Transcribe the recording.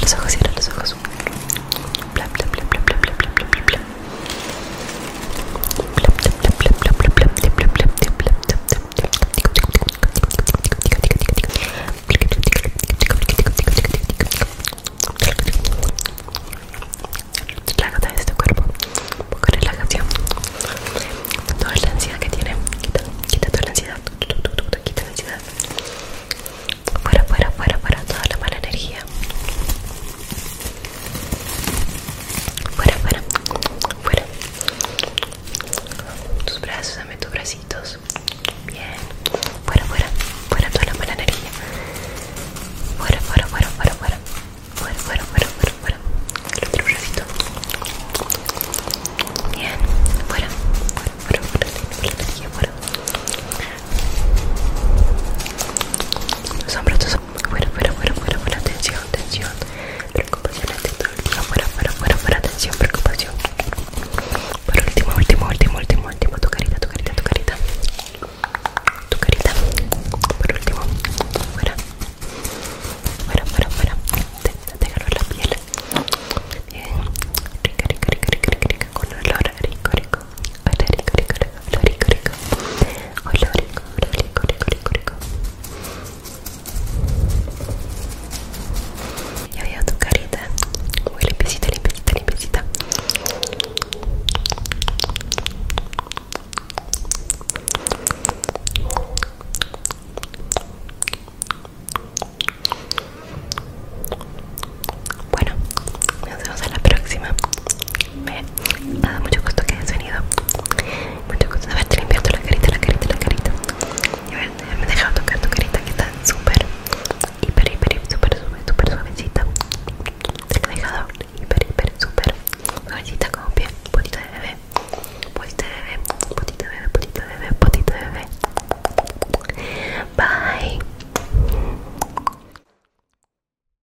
los ojos, cierra los ojos.